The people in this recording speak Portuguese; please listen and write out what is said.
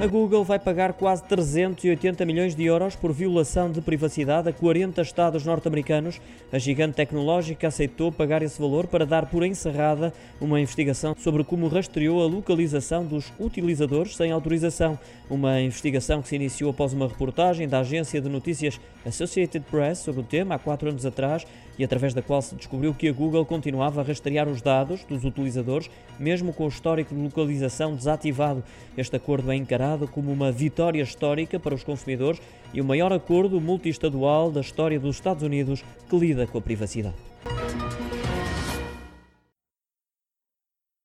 A Google vai pagar quase 380 milhões de euros por violação de privacidade a 40 estados norte-americanos. A gigante tecnológica aceitou pagar esse valor para dar por encerrada uma investigação sobre como rastreou a localização dos utilizadores sem autorização. Uma investigação que se iniciou após uma reportagem da agência de notícias Associated Press sobre o tema há quatro anos atrás e através da qual se descobriu que a Google continuava a rastrear os dados dos utilizadores, mesmo com o histórico de localização desativado. Este acordo é encarado como uma vitória histórica para os consumidores e o maior acordo multiestadual da história dos Estados Unidos que lida com a privacidade.